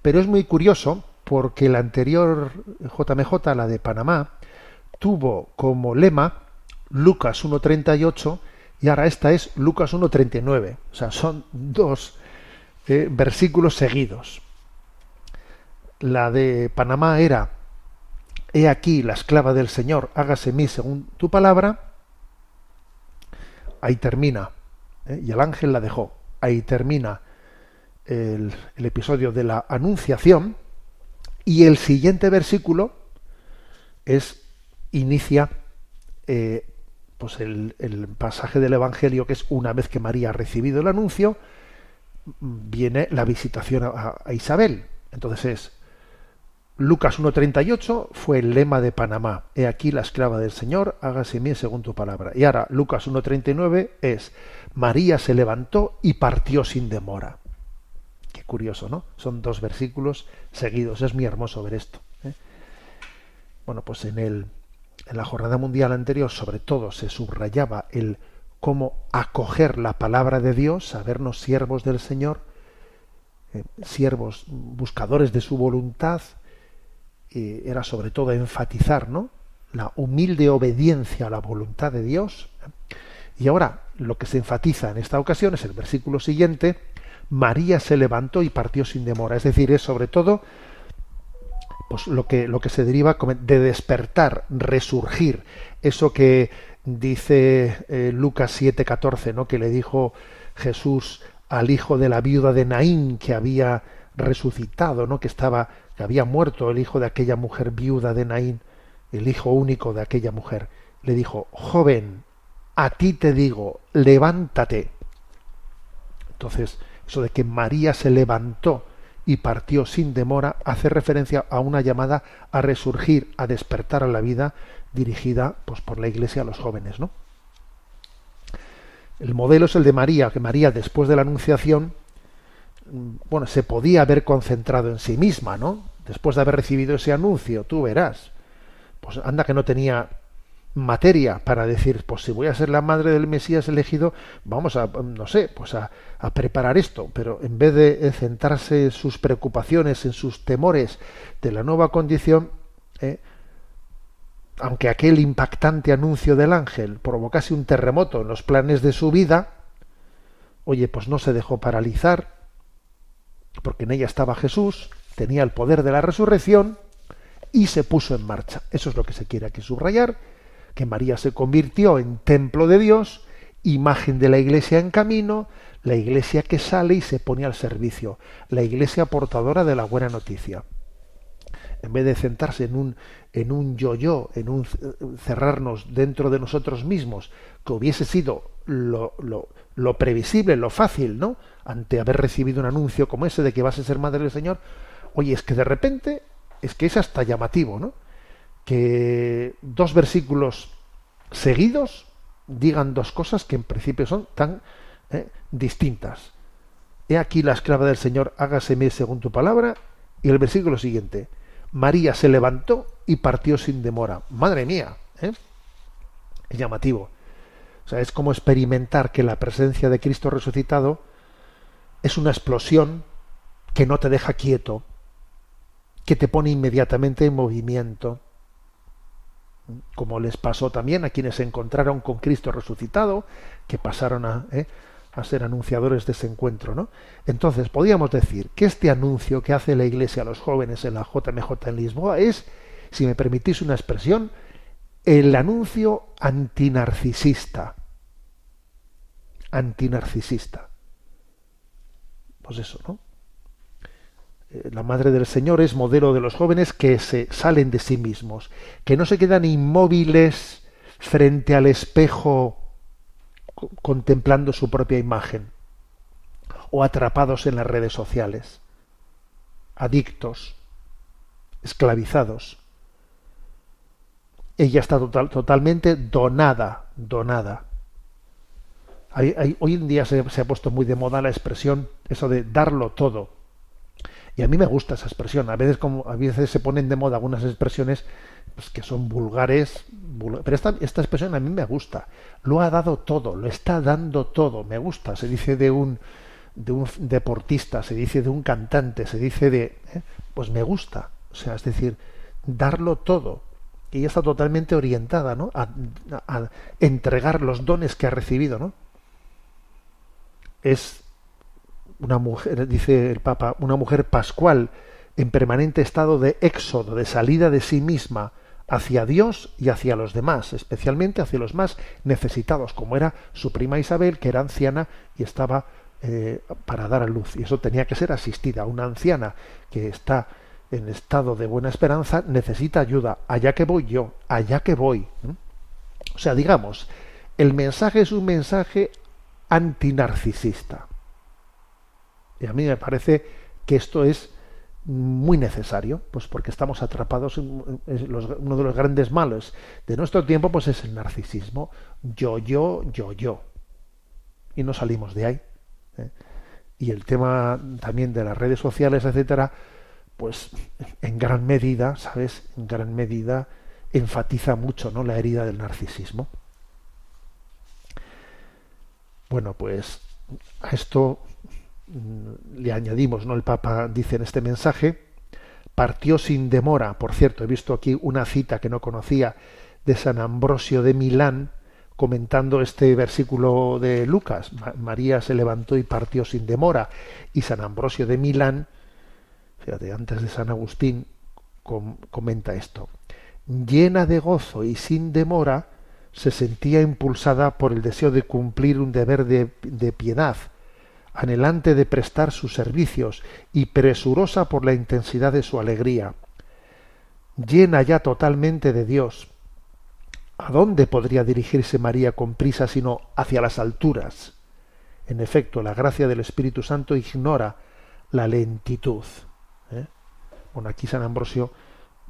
Pero es muy curioso porque la anterior JMJ, la de Panamá, tuvo como lema Lucas 1.38 y ahora esta es Lucas 1.39. O sea, son dos eh, versículos seguidos. La de Panamá era, He aquí la esclava del Señor, hágase mí según tu palabra. Ahí termina. ¿eh? Y el ángel la dejó. Ahí termina el, episodio de la anunciación. Y el siguiente versículo es, inicia eh, pues el, pasaje del Evangelio que es una vez que María ha recibido el anuncio, viene la visitación a, Isabel. Entonces es Lucas 1.38 fue el lema de Panamá. He aquí la esclava del Señor, hágase mí según tu palabra. Y ahora Lucas 1.39 es María se levantó y partió sin demora. Qué curioso, ¿no? Son dos versículos seguidos. Es muy hermoso ver esto. ¿eh? Bueno, pues en el en la jornada mundial anterior sobre todo se subrayaba el cómo acoger la palabra de Dios, sabernos siervos del Señor, eh, siervos buscadores de su voluntad, eh, era sobre todo enfatizar ¿no? la humilde obediencia a la voluntad de Dios. Y ahora lo que se enfatiza en esta ocasión es el versículo siguiente, María se levantó y partió sin demora. Es decir, es sobre todo pues lo que, lo que se deriva de despertar, resurgir, eso que dice eh, Lucas 7:14, ¿no? que le dijo Jesús al hijo de la viuda de Naín que había resucitado, ¿no? que estaba que había muerto el hijo de aquella mujer viuda de Naín, el hijo único de aquella mujer. Le dijo, "Joven, a ti te digo, levántate." Entonces, eso de que María se levantó y partió sin demora hace referencia a una llamada a resurgir, a despertar a la vida dirigida pues, por la Iglesia a los jóvenes. ¿no? El modelo es el de María, que María después de la Anunciación bueno, se podía haber concentrado en sí misma, ¿no? Después de haber recibido ese anuncio, tú verás. Pues anda que no tenía materia para decir, pues si voy a ser la madre del Mesías elegido, vamos a, no sé, pues a, preparar esto, pero en vez de centrarse sus preocupaciones, en sus temores de la nueva condición, eh, aunque aquel impactante anuncio del ángel provocase un terremoto en los planes de su vida, oye, pues no se dejó paralizar, porque en ella estaba Jesús, tenía el poder de la resurrección, y se puso en marcha. Eso es lo que se quiere aquí subrayar que María se convirtió en templo de Dios, imagen de la iglesia en camino, la iglesia que sale y se pone al servicio, la iglesia portadora de la buena noticia. En vez de centrarse en un en un yo-yo, en un cerrarnos dentro de nosotros mismos, que hubiese sido lo, lo, lo previsible, lo fácil, ¿no? Ante haber recibido un anuncio como ese de que vas a ser madre del Señor, oye, es que de repente, es que es hasta llamativo, ¿no? que dos versículos seguidos digan dos cosas que en principio son tan eh, distintas. He aquí la esclava del Señor, hágaseme según tu palabra. Y el versículo siguiente, María se levantó y partió sin demora. Madre mía, ¿eh? es llamativo. O sea, es como experimentar que la presencia de Cristo resucitado es una explosión que no te deja quieto, que te pone inmediatamente en movimiento como les pasó también a quienes se encontraron con Cristo resucitado, que pasaron a, ¿eh? a ser anunciadores de ese encuentro. ¿no? Entonces, podríamos decir que este anuncio que hace la Iglesia a los jóvenes en la JMJ en Lisboa es, si me permitís una expresión, el anuncio antinarcisista. Antinarcisista. Pues eso, ¿no? Eh, la Madre del Señor es modelo de los jóvenes que se salen de sí mismos, que no se quedan inmóviles frente al espejo contemplando su propia imagen o atrapados en las redes sociales, adictos, esclavizados. Ella está total, totalmente donada, donada. hoy en día se, ha puesto muy de moda la expresión, eso de darlo todo y a mí me gusta esa expresión. A veces, como, a veces se ponen de moda algunas expresiones pues, que son vulgares, pero esta, esta expresión a mí me gusta. Lo ha dado todo, lo está dando todo. Me gusta. Se dice de un, de un deportista, se dice de un cantante, se dice de... ¿eh? Pues me gusta. O sea, es decir, darlo todo. Y ella está totalmente orientada ¿no? a, a entregar los dones que ha recibido. ¿no? Es una mujer, dice el Papa, una mujer pascual en permanente estado de éxodo, de salida de sí misma hacia Dios y hacia los demás, especialmente hacia los más necesitados, como era su prima Isabel, que era anciana y estaba eh, para dar a luz. Y eso tenía que ser asistida. Una anciana que está en estado de buena esperanza necesita ayuda. Allá que voy yo, allá que voy. O sea, digamos, el mensaje es un mensaje antinarcisista. Y a mí me parece que esto es muy necesario, pues porque estamos atrapados en, uno de los grandes males de nuestro tiempo, pues es el narcisismo. Yo, yo, yo, yo. Y no salimos de ahí. ¿eh? Y el tema también de las redes sociales, etcétera, pues en gran medida, ¿sabes? En gran medida enfatiza mucho, ¿no? La herida del narcisismo. Bueno, pues a esto le añadimos, ¿no? El Papa dice en este mensaje, partió sin demora. Por cierto, he visto aquí una cita que no conocía de San Ambrosio de Milán comentando este versículo de Lucas. María se levantó y partió sin demora. Y San Ambrosio de Milán, antes de San Agustín, comenta esto. Llena de gozo y sin demora, se sentía impulsada por el deseo de cumplir un deber de piedad anhelante de prestar sus servicios y presurosa por la intensidad de su alegría. Llena ya totalmente de Dios. ¿A dónde podría dirigirse María con prisa sino hacia las alturas? En efecto, la gracia del Espíritu Santo ignora la lentitud. Bueno, aquí San Ambrosio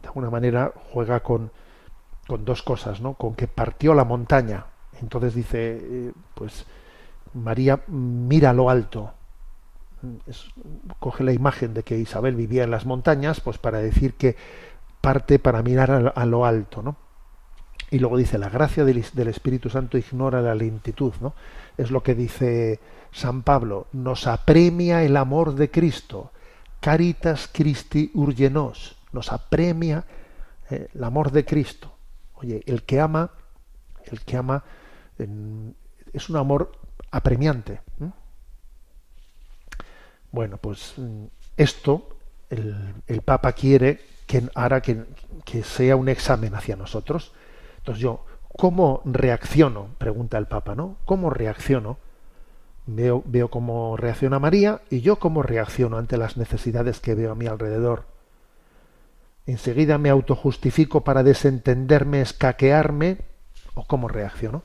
de alguna manera juega con, con dos cosas, ¿no? Con que partió la montaña. Entonces dice, eh, pues María mira lo alto. coge la imagen de que Isabel vivía en las montañas, pues para decir que parte para mirar a, lo alto, ¿no? Y luego dice, la gracia del, del, Espíritu Santo ignora la lentitud, ¿no? Es lo que dice San Pablo, nos apremia el amor de Cristo, caritas Christi urgenos, nos apremia eh, el amor de Cristo. Oye, el que ama, el que ama es un amor apremiante. Bueno, pues mm, esto el, Papa quiere que hará que, sea un examen hacia nosotros. Entonces yo, ¿cómo reacciono? Pregunta el Papa, ¿no? ¿Cómo reacciono? Veo, veo cómo reacciona María y yo cómo reacciono ante las necesidades que veo a mi alrededor. Enseguida me autojustifico para desentenderme, escaquearme, o cómo reacciono.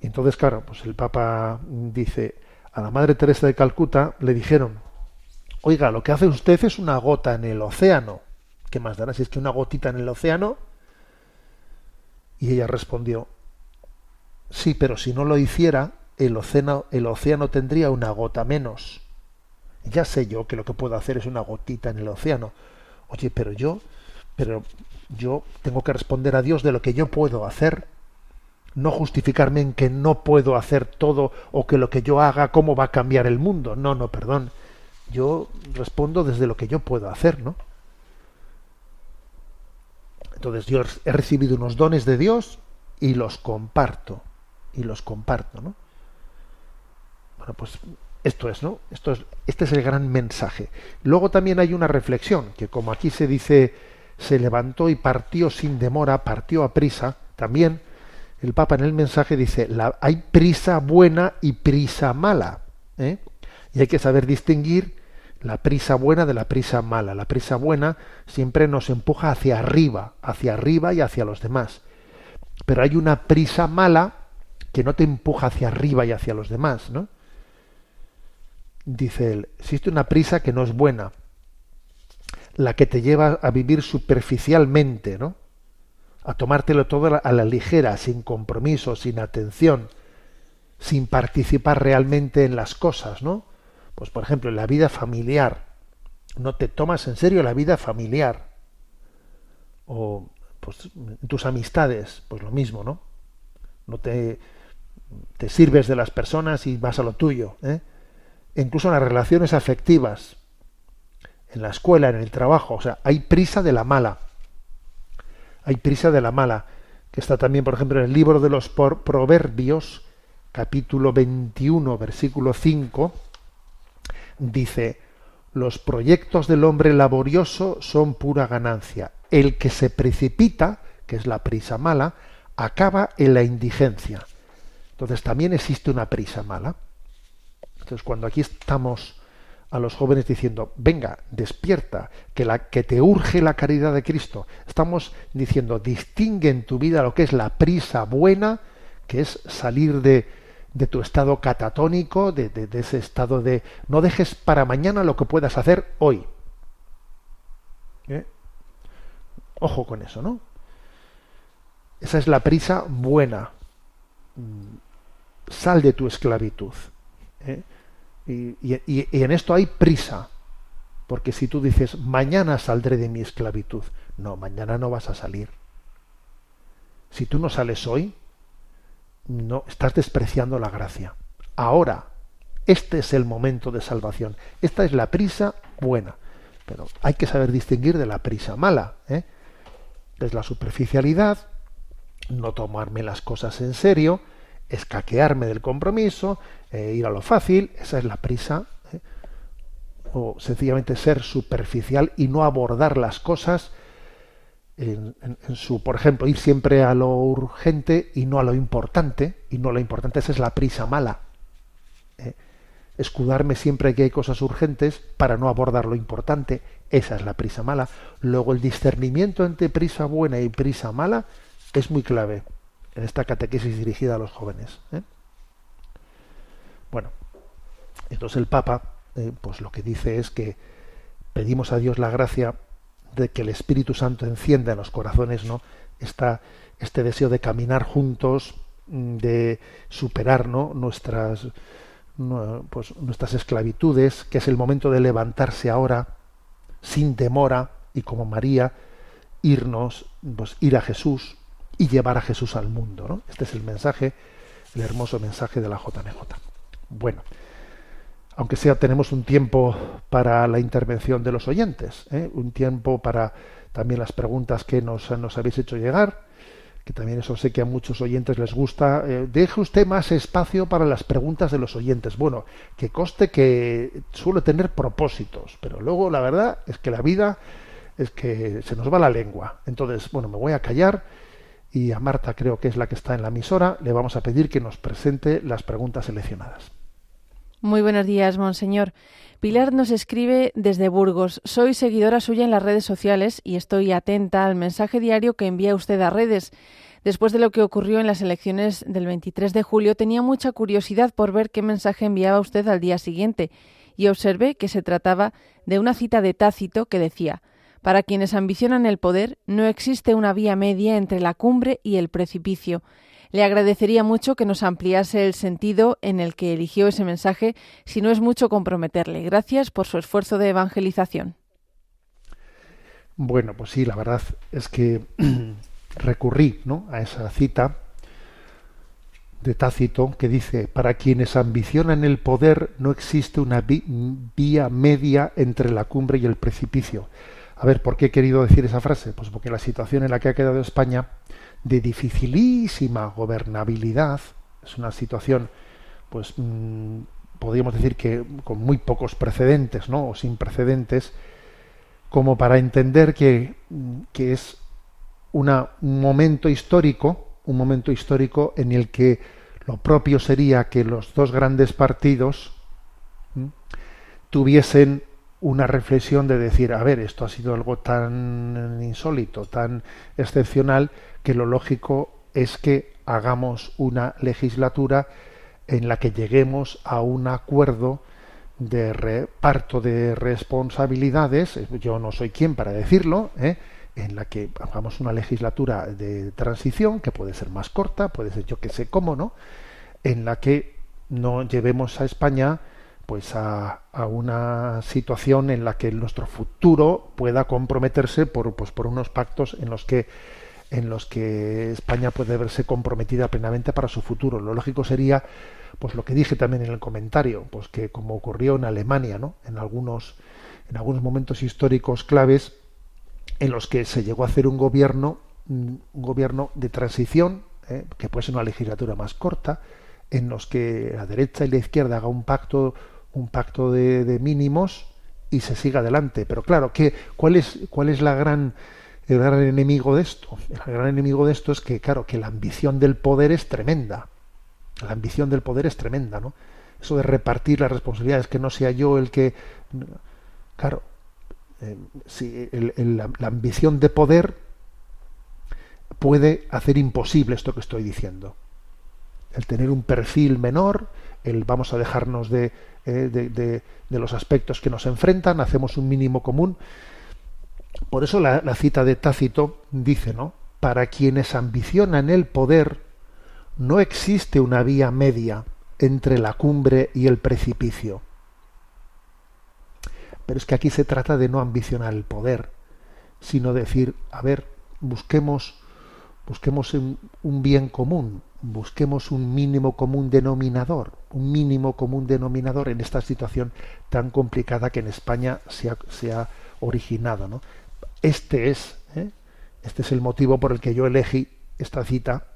Entonces, claro, pues el Papa dice, a la Madre Teresa de Calcuta le dijeron, oiga, lo que hace usted es una gota en el océano. ¿Qué más dará si es que una gotita en el océano? Y ella respondió, sí, pero si no lo hiciera, el océano, el océano tendría una gota menos. Ya sé yo que lo que puedo hacer es una gotita en el océano. Oye, pero yo, pero yo tengo que responder a Dios de lo que yo puedo hacer no justificarme en que no puedo hacer todo o que lo que yo haga, cómo va a cambiar el mundo. No, no, perdón. Yo respondo desde lo que yo puedo hacer, ¿no? Entonces yo he recibido unos dones de Dios y los comparto. Y los comparto, ¿no? Bueno, pues esto es, ¿no? Esto es, este es el gran mensaje. Luego también hay una reflexión, que como aquí se dice, se levantó y partió sin demora, partió a prisa, también el Papa en el mensaje dice, la, hay prisa buena y prisa mala. ¿eh? Y hay que saber distinguir la prisa buena de la prisa mala. La prisa buena siempre nos empuja hacia arriba, hacia arriba y hacia los demás. Pero hay una prisa mala que no te empuja hacia arriba y hacia los demás, ¿no? Dice él, existe una prisa que no es buena, la que te lleva a vivir superficialmente, ¿no? A tomártelo todo a la ligera, sin compromiso, sin atención, sin participar realmente en las cosas, ¿no? Pues por ejemplo, en la vida familiar, no te tomas en serio la vida familiar. O pues tus amistades, pues lo mismo, ¿no? No te, te sirves de las personas y vas a lo tuyo, ¿eh? Incluso en las relaciones afectivas, en la escuela, en el trabajo, o sea, hay prisa de la mala. Hay prisa de la mala, que está también, por ejemplo, en el libro de los Proverbios, capítulo 21, versículo 5, dice, los proyectos del hombre laborioso son pura ganancia. El que se precipita, que es la prisa mala, acaba en la indigencia. Entonces también existe una prisa mala. Entonces, cuando aquí estamos a los jóvenes diciendo, venga, despierta, que, la, que te urge la caridad de Cristo, estamos diciendo, distingue en tu vida lo que es la prisa buena, que es salir de, tu estado catatónico, de, de, ese estado de no dejes para mañana lo que puedas hacer hoy. ¿Eh? Ojo con eso, ¿no? Esa es la prisa buena. Mm, sal de tu esclavitud. ¿eh? Y, en esto hay prisa, porque si tú dices, mañana saldré de mi esclavitud, no, mañana no vas a salir. Si tú no sales hoy, no estás despreciando la gracia. Ahora, este es el momento de salvación. Esta es la prisa buena, pero hay que saber distinguir de la prisa mala. ¿eh? Es la superficialidad, no tomarme las cosas en serio, escaquearme del compromiso, eh, ir a lo fácil, esa es la prisa, ¿eh? o sencillamente ser superficial y no abordar las cosas en, su, por ejemplo, ir siempre a lo urgente y no a lo importante, y no lo importante, esa es la prisa mala. ¿eh? Escudarme siempre que hay cosas urgentes para no abordar lo importante, esa es la prisa mala. Luego el discernimiento entre prisa buena y prisa mala es muy clave en esta catequesis dirigida a los jóvenes. ¿eh? Bueno, entonces el Papa, eh, pues lo que dice es que pedimos a Dios la gracia de que el Espíritu Santo encienda en los corazones, ¿no? Esta, este deseo de caminar juntos, mm, de superar, ¿no? Nuestras, pues, nuestras esclavitudes, que es el momento de levantarse ahora, sin demora, y como María, irnos, pues, ir a Jesús, y llevar a Jesús al mundo. ¿no? Este es el mensaje, el hermoso mensaje de la JNJ. Bueno, aunque sea, tenemos un tiempo para la intervención de los oyentes, ¿eh? un tiempo para también las preguntas que nos, nos, habéis hecho llegar, que también eso sé que a muchos oyentes les gusta. Eh, deje usted más espacio para las preguntas de los oyentes. Bueno, que coste que suele tener propósitos, pero luego la verdad es que la vida es que se nos va la lengua. Entonces, bueno, me voy a callar y a Marta creo que es la que está en la emisora, le vamos a pedir que nos presente las preguntas seleccionadas. Muy buenos días, monseñor. Pilar nos escribe desde Burgos. Soy seguidora suya en las redes sociales y estoy atenta al mensaje diario que envía usted a redes. Después de lo que ocurrió en las elecciones del 23 de julio, tenía mucha curiosidad por ver qué mensaje enviaba usted al día siguiente y observé que se trataba de una cita de Tácito que decía para quienes ambicionan el poder, no existe una vía media entre la cumbre y el precipicio. Le agradecería mucho que nos ampliase el sentido en el que eligió ese mensaje, si no es mucho comprometerle. Gracias por su esfuerzo de evangelización. Bueno, pues sí, la verdad es que recurrí ¿no? a esa cita de Tácito que dice, para quienes ambicionan el poder no existe una vía media entre la cumbre y el precipicio A ver, ¿por qué he querido decir esa frase? Pues porque la situación en la que ha quedado España, de dificilísima gobernabilidad, es una situación, pues mm, podríamos decir que con muy pocos precedentes, ¿no? O sin precedentes, como para entender que, que es un momento histórico, un momento histórico en el que lo propio sería que los dos grandes partidos tuviesen una reflexión de decir, a ver, esto ha sido algo tan insólito, tan excepcional, que lo lógico es que hagamos una legislatura en la que lleguemos a un acuerdo de reparto de responsabilidades, yo no soy quien para decirlo, ¿eh? en la que hagamos una legislatura de transición, que puede ser más corta, puede ser yo que sé cómo, ¿no? En la que no llevemos a España pues a, una situación en la que nuestro futuro pueda comprometerse por, pues, por unos pactos en los que en los que España puede verse comprometida plenamente para su futuro. Lo lógico sería, pues lo que dije también en el comentario, pues que como ocurrió en Alemania, ¿no? En algunos, en algunos momentos históricos claves, en los que se llegó a hacer un gobierno, un gobierno de transición, ¿eh? que puede ser una legislatura más corta, en los que la derecha y la izquierda haga un pacto, un pacto de, mínimos y se siga adelante. Pero claro, ¿qué, cuál es, cuál es la gran el gran enemigo de esto? El gran enemigo de esto es que, claro, que la ambición del poder es tremenda. La ambición del poder es tremenda, ¿no? Eso de repartir las responsabilidades, que no sea yo el que. Claro, eh, si la ambición de poder puede hacer imposible esto que estoy diciendo. El tener un perfil menor, el vamos a dejarnos de, eh, de, de, los aspectos que nos enfrentan, hacemos un mínimo común. Por eso la, cita de Tácito dice, ¿no? Para quienes ambicionan el poder, no existe una vía media entre la cumbre y el precipicio. Pero es que aquí se trata de no ambicionar el poder, sino decir, a ver, busquemos, busquemos un bien común, busquemos un mínimo común denominador, un mínimo común denominador en esta situación tan complicada que en España se ha, se ha originado. ¿no? Este es, ¿eh? este es el motivo por el que yo elegí esta cita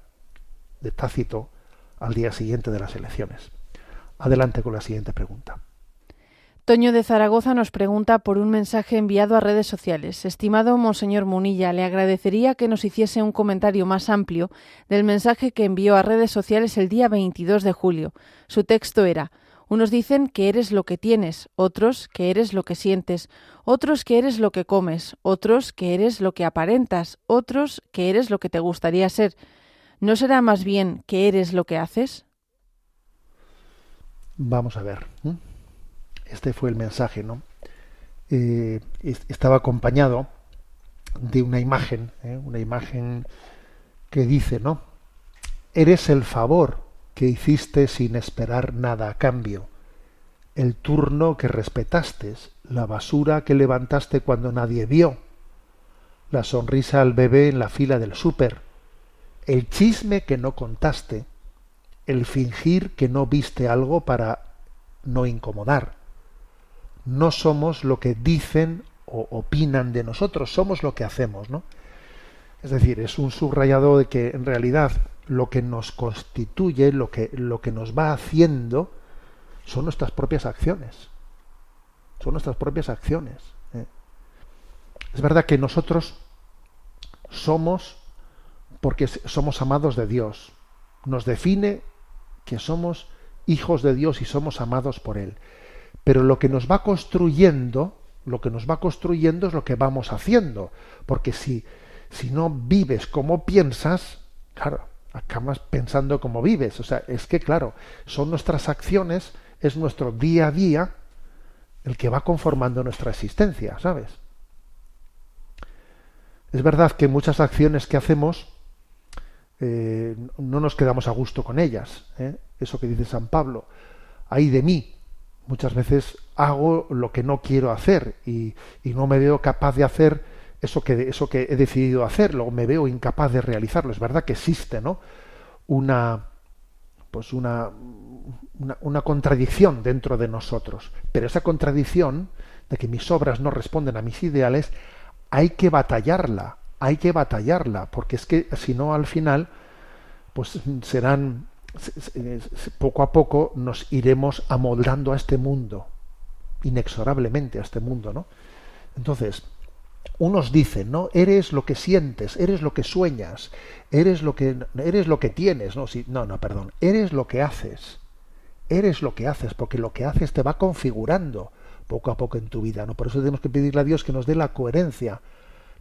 de Tácito al día siguiente de las elecciones. Adelante con la siguiente pregunta. Toño de Zaragoza nos pregunta por un mensaje enviado a redes sociales. Estimado Monseñor Munilla, le agradecería que nos hiciese un comentario más amplio del mensaje que envió a redes sociales el día 22 de julio. Su texto era unos dicen que eres lo que tienes, otros que eres lo que sientes, otros que eres lo que comes, otros que eres lo que aparentas, otros que eres lo que te gustaría ser. ¿No será más bien que eres lo que haces? Vamos a ver. Este fue el mensaje, ¿no? Eh, estaba acompañado de una imagen, ¿eh? una imagen que dice, ¿no? Eres el favor que hiciste sin esperar nada a cambio, el turno que respetaste, la basura que levantaste cuando nadie vio, la sonrisa al bebé en la fila del súper, el chisme que no contaste, el fingir que no viste algo para no incomodar, no somos lo que dicen o opinan de nosotros, somos lo que hacemos, ¿no? Es decir, es un subrayado de que en realidad lo que nos constituye, lo que, lo que nos va haciendo, son nuestras propias acciones. Son nuestras propias acciones. ¿eh? Es verdad que nosotros somos porque somos amados de Dios. Nos define que somos hijos de Dios y somos amados por Él. Pero lo que nos va construyendo, lo que nos va construyendo es lo que vamos haciendo. Porque si, si no vives como piensas, claro, acabas pensando como vives. O sea, es que, claro, son nuestras acciones, es nuestro día a día el que va conformando nuestra existencia, ¿sabes? Es verdad que muchas acciones que hacemos eh, no nos quedamos a gusto con ellas. ¿eh? Eso que dice San Pablo, hay de mí, muchas veces hago lo que no quiero hacer y, no me veo capaz de hacer eso que, eso que he decidido hacer, luego me veo incapaz de realizarlo. Es verdad que existe ¿no? una, pues una, una, una contradicción dentro de nosotros, pero esa contradicción de que mis obras no responden a mis ideales hay que batallarla, hay que batallarla, porque es que si no al final, pues serán poco a poco nos iremos amoldando a este mundo, inexorablemente a este mundo, ¿no? Entonces, unos dicen, ¿no? Eres lo que sientes, eres lo que sueñas, eres lo que eres lo que tienes, no, no, no, perdón, eres lo que haces. Eres lo que haces, porque lo que haces te va configurando poco a poco en tu vida, ¿no? Por eso tenemos que pedirle a Dios que nos dé la coherencia,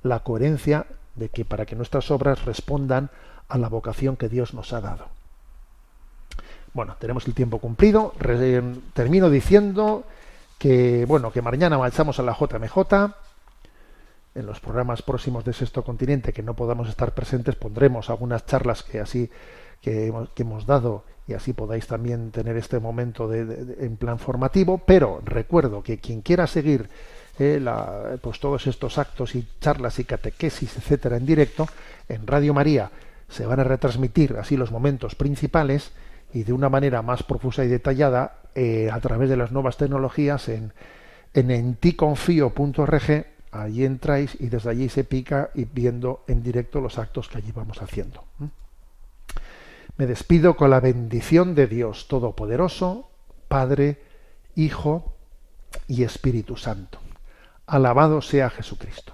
la coherencia de que para que nuestras obras respondan a la vocación que Dios nos ha dado. Bueno, tenemos el tiempo cumplido. termino diciendo que bueno, que mañana marchamos a la JMJ en los programas próximos de Sexto Continente que no podamos estar presentes pondremos algunas charlas que así que hemos, dado y así podáis también tener este momento de, en plan formativo pero recuerdo que quien quiera seguir eh, pues todos estos actos y charlas y catequesis etcétera en directo en Radio María se van a retransmitir así los momentos principales y de una manera más profusa y detallada eh, a través de las nuevas tecnologías en en enticonfío.org allí entráis y desde allí se pica y viendo en directo los actos que allí vamos haciendo. Me despido con la bendición de Dios Todopoderoso, Padre, Hijo y Espíritu Santo. Alabado sea Jesucristo.